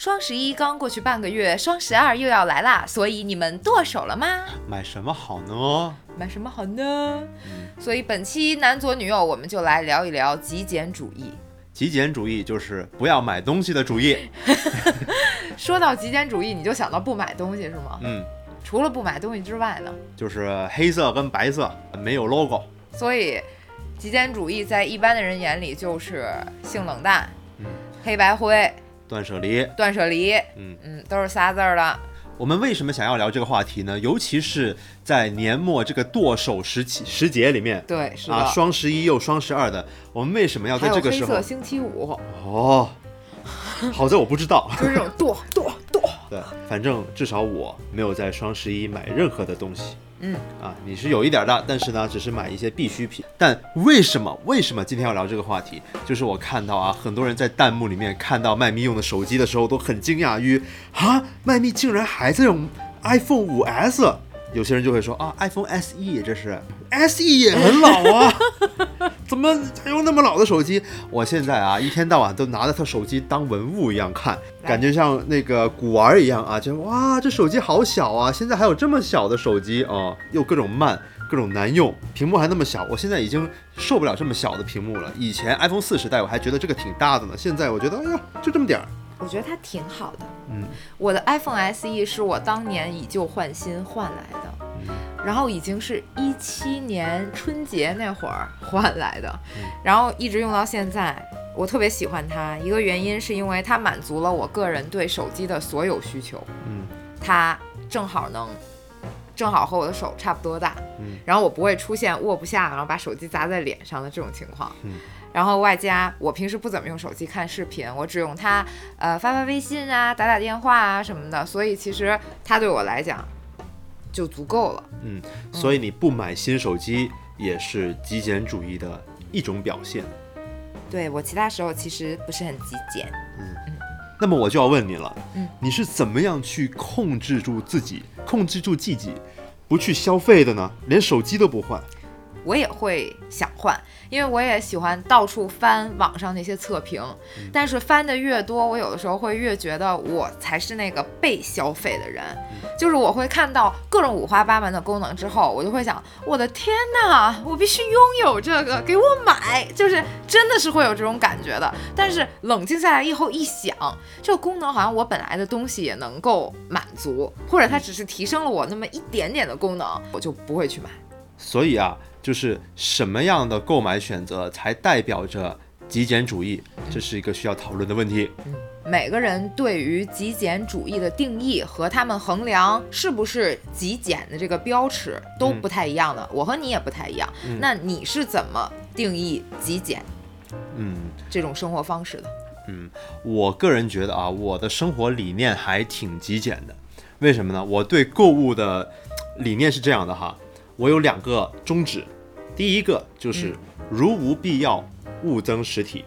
双十一刚过去半个月，双十二又要来啦，所以你们剁手了吗？买什么好呢？买什么好呢？所以本期男左女右，我们就来聊一聊极简主义。极简主义就是不要买东西的主义。说到极简主义，你就想到不买东西是吗？嗯，除了不买东西之外呢？就是黑色跟白色没有 logo。所以，极简主义在一般的人眼里就是性冷淡、嗯黑白灰、断舍离。断舍离，嗯嗯，都是仨字儿的。我们为什么想要聊这个话题呢？尤其是在年末这个剁手时期时节里面对，是的。啊，双十一又双十二的，我们为什么要在这个时候黑色？星期五，哦，好在我不知道。就是这种剁剁剁。对，反正至少我没有在双十一买任何的东西。嗯啊，你是有一点的，但是呢，只是买一些必需品。但为什么为什么今天要聊这个话题？就是我看到啊，很多人在弹幕里面看到麦咪用的手机的时候，都很惊讶于啊，麦咪竟然还在用 iPhone 五 S。有些人就会说啊，iPhone SE 这是 SE 也很老啊，怎么还用那么老的手机？我现在啊，一天到晚都拿着他手机当文物一样看，感觉像那个古玩一样啊，就哇，这手机好小啊！现在还有这么小的手机啊，又各种慢，各种难用，屏幕还那么小，我现在已经受不了这么小的屏幕了。以前 iPhone 四时代我还觉得这个挺大的呢，现在我觉得哎呀，就这么点儿。我觉得它挺好的。嗯，我的 iPhone SE 是我当年以旧换新换来的，嗯然后已经是一七年春节那会儿换来的嗯，然后一直用到现在。我特别喜欢它，一个原因是因为它满足了我个人对手机的所有需求，嗯它正好能。正好和我的手差不多大，嗯然后我不会出现握不下，然后把手机砸在脸上的这种情况。嗯然后外加我平时不怎么用手机看视频，我只用它呃发发微信啊、打打电话啊什么的，所以其实它对我来讲就足够了。嗯，所以你不买新手机也是极简主义的一种表现。对我其他时候其实不是很极简，嗯嗯那么我就要问你了，嗯你是怎么样去控制住自己，控制住自己，不去消费的呢？连手机都不换。我也会想换，因为我也喜欢到处翻网上那些测评，但是翻的越多，我有的时候会越觉得我才是那个被消费的人，就是我会看到各种五花八门的功能之后，我就会想，我的天哪，我必须拥有这个，给我买，就是真的是会有这种感觉的。但是冷静下来以后一想，这个功能好像我本来的东西也能够满足，或者它只是提升了我那么一点点的功能，我就不会去买。所以啊，就是什么样的购买选择才代表着极简主义，这是一个需要讨论的问题。每个人对于极简主义的定义和他们衡量是不是极简的这个标尺都不太一样的，我和你也不太一样。嗯那你是怎么定义极简嗯这种生活方式的？嗯，我个人觉得啊，我的生活理念还挺极简的。为什么呢？我对购物的理念是这样的哈，我有两个宗旨，第一个就是如无必要，勿增实体。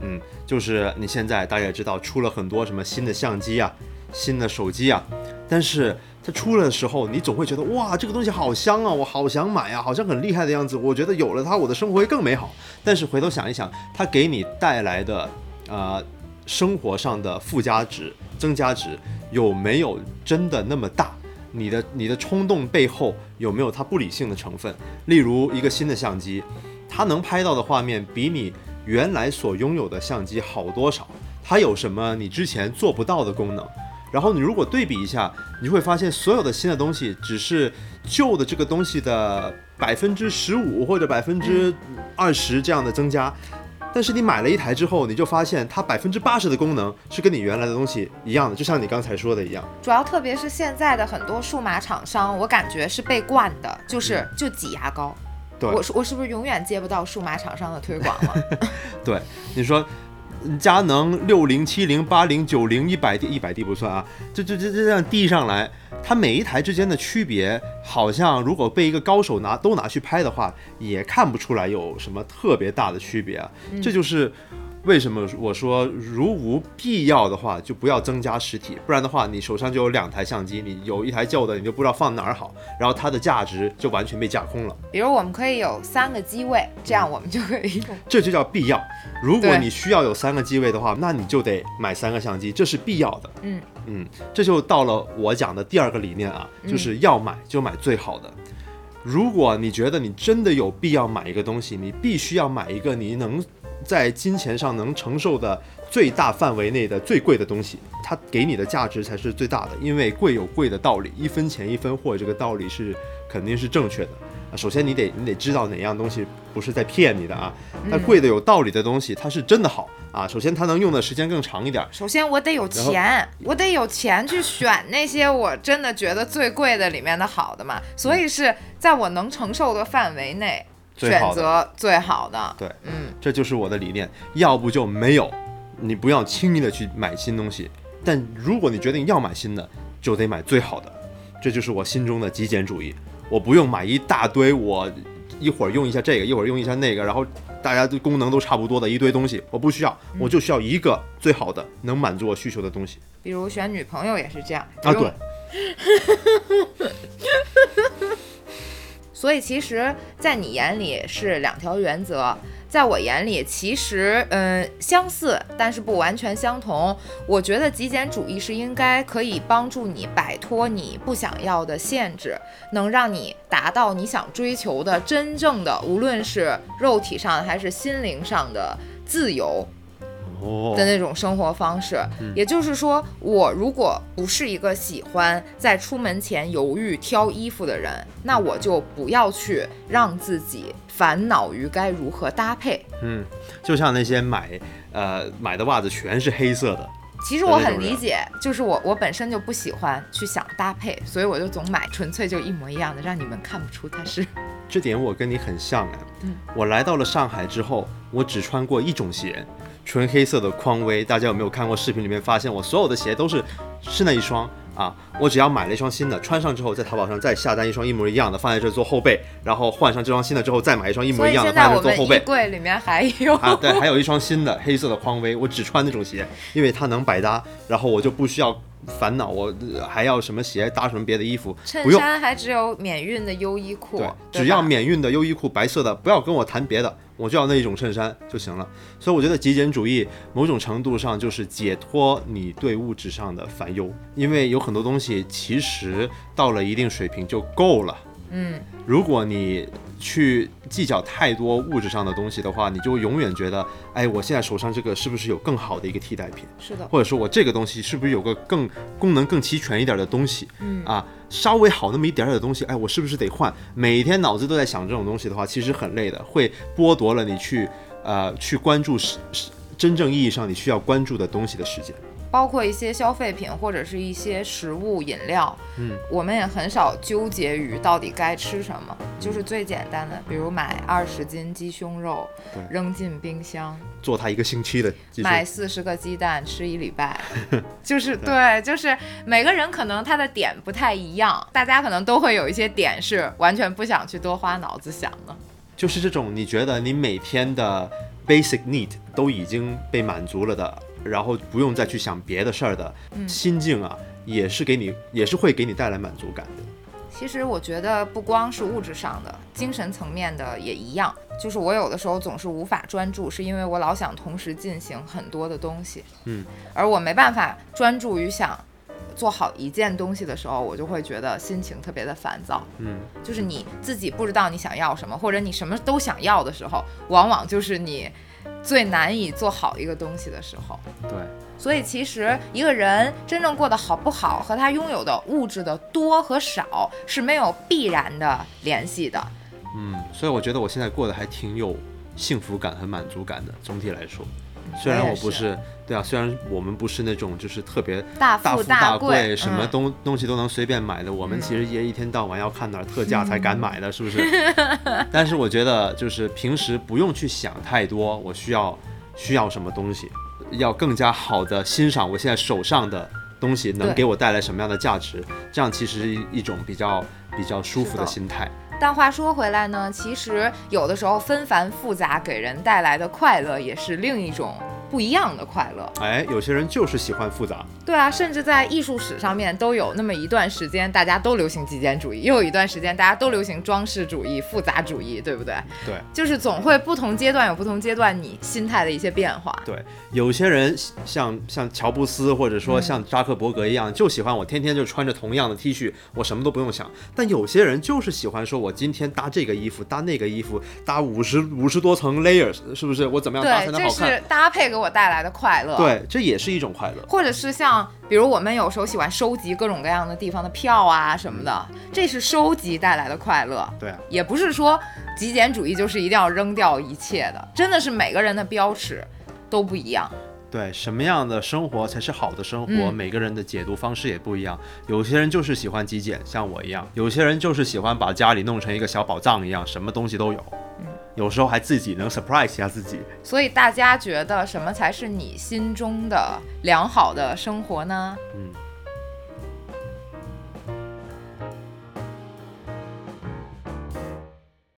嗯，就是你现在大家也知道，出了很多什么新的相机啊、新的手机啊，但是它出了的时候，你总会觉得哇，这个东西好香啊，我好想买啊，好像很厉害的样子。我觉得有了它，我的生活会更美好。但是回头想一想，它给你带来的呃生活上的附加值、增加值有没有真的那么大？你的你的冲动背后有没有它不理性的成分？例如一个新的相机，它能拍到的画面比你原来所拥有的相机好多少？它有什么你之前做不到的功能？然后你如果对比一下，你会发现所有的新的东西只是旧的这个东西的百分之十五或者百分之二十这样的增加。但是你买了一台之后，你就发现它百分之八十的功能是跟你原来的东西一样的，就像你刚才说的一样。主要特别是现在的很多数码厂商，我感觉是被惯的，就是就挤牙膏。对我是我是不是永远接不到数码厂商的推广了？对，你说嗯佳能六零、七零、八零、九零、一百 D、一百 D 不算啊，这这这这样递上来，它每一台之间的区别，好像如果被一个高手拿都拿去拍的话，也看不出来有什么特别大的区别啊。这就是为什么我说如无必要的话，就不要增加实体，不然的话，你手上就有两台相机，你有一台旧的，你就不知道放哪儿好，然后它的价值就完全被架空了。比如我们可以有三个机位，这样我们就可以用。这就叫必要。如果你需要有三个机位的话，那你就得买三个相机，这是必要的。嗯嗯，这就到了我讲的第二个理念啊，就是要买就买最好的。如果你觉得你真的有必要买一个东西，你必须要买一个你能在金钱上能承受的最大范围内的最贵的东西，它给你的价值才是最大的。因为贵有贵的道理，一分钱一分货，这个道理是肯定是正确的。啊，首先你得你得知道哪样东西不是在骗你的啊，那贵的有道理的东西，它是真的好啊。首先它能用的时间更长一点，首先我得有钱，我得有钱去选那些我真的觉得最贵的里面的好的嘛，所以是在我能承受的范围内选择最好的。对，嗯，这就是我的理念。要不就没有，你不要轻易的去买新东西。但如果你决定要买新的，就得买最好的。这就是我心中的极简主义。我不用买一大堆，我一会儿用一下这个，一会儿用一下那个，然后大家的功能都差不多的一堆东西，我不需要，我就需要一个最好的能满足我需求的东西比如选女朋友也是这样啊。对，所以其实，在你眼里是两条原则，在我眼里其实嗯相似，但是不完全相同。我觉得极简主义是应该可以帮助你摆脱你不想要的限制，能让你达到你想追求的真正的，无论是肉体上还是心灵上的自由。哦的那种生活方式。也就是说，我如果不是一个喜欢在出门前犹豫挑衣服的人，那我就不要去让自己烦恼于该如何搭配。嗯，就像那些买呃买的袜子全是黑色的，其实我很理解，就是我我本身就不喜欢去想搭配，所以我就总买纯粹就一模一样的，让你们看不出它是。这点我跟你很像哎。嗯，我来到了上海之后，我只穿过一种鞋，纯黑色的匡威。大家有没有看过视频里面发现我所有的鞋都是是那一双啊？我只要买了一双新的，穿上之后在淘宝上再下单一双一模一样的，放在这做后背，然后换上这双新的之后再买一双一模一样的放在这做后背。柜里面还有。啊，对，还有一双新的黑色的匡威，我只穿那种鞋，因为它能百搭，然后我就不需要烦恼我呃还要什么鞋搭什么别的衣服，衬。衫还只有免运的优衣库，对，对只要免运的优衣库白色的，不要跟我谈别的，我就要那一种衬衫就行了。所以我觉得极简主义某种程度上就是解脱你对物质上的烦忧，因为有很多东西其实到了一定水平就够了。嗯，如果你去计较太多物质上的东西的话，你就永远觉得，哎，我现在手上这个是不是有更好的一个替代品？是的，或者说我这个东西是不是有个更功能更齐全一点的东西？嗯啊，稍微好那么一点点的东西，哎，我是不是得换？每天脑子都在想这种东西的话，其实很累的，会剥夺了你去呃去关注是是真正意义上你需要关注的东西的时间。包括一些消费品或者是一些食物饮料，嗯，我们也很少纠结于到底该吃什么，就是最简单的，比如买二十斤鸡胸肉对扔进冰箱，做它一个星期的买四十个鸡蛋吃一礼拜，就是对，就是每个人可能他的点不太一样，大家可能都会有一些点是完全不想去多花脑子想的。就是这种你觉得你每天的 basic need 都已经被满足了的，然后不用再去想别的事儿的嗯心境啊，也是给你也是会给你带来满足感的。其实我觉得不光是物质上的，精神层面的也一样。就是我有的时候总是无法专注，是因为我老想同时进行很多的东西，嗯，而我没办法专注于想做好一件东西的时候，我就会觉得心情特别的烦躁。嗯，就是你自己不知道你想要什么，或者你什么都想要的时候，往往就是你最难以做好一个东西的时候。对，所以其实一个人真正过得好不好，和他拥有的物质的多和少是没有必然的联系的。嗯，所以我觉得我现在过得还挺有幸福感和满足感的。总体来说，虽然我不是，对啊，虽然我们不是那种就是特别大大富富大贵，什么嗯东、东西都能随便买的，我们嗯其实也一天到晚要看哪儿特价才敢买的，是不是？但是我觉得就是平时不用去想太多，我需要需要什么东西，要更加好的欣赏我现在手上的东西能给我带来什么样的价值，这样其实是一种比较比较舒服的心态。但话说回来呢，其实有的时候纷繁复杂给人带来的快乐也是另一种不一样的快乐。哎，有些人就是喜欢复杂，对啊，甚至在艺术史上面都有那么一段时间，大家都流行极简主义，又有一段时间大家都流行装饰主义、复杂主义，对不对？对就是总会不同阶段有不同阶段你心态的一些变化。对，有些人像像乔布斯或者说像扎克伯格一样，就喜欢我天天就穿着同样的 T 恤，我什么都不用想。但有些人就是喜欢说我今天搭这个衣服，搭那个衣服，搭五十五十多层 layers，是不是？我怎么样搭才能好看？是搭配给我带来的快乐。。对，这也是一种快乐。或者是像，比如我们有时候喜欢收集各种各样的地方的票啊什么的，这是收集带来的快乐。对啊，也不是说极简主义就是一定要扔掉一切的，真的是每个人的标尺都不一样。对，什么样的生活才是好的生活？嗯每个人的解读方式也不一样。有些人就是喜欢极简，像我一样；有些人就是喜欢把家里弄成一个小宝藏一样，什么东西都有。有时候还自己能 surprise 一下自己。所以大家觉得什么才是你心中的良好的生活呢？嗯，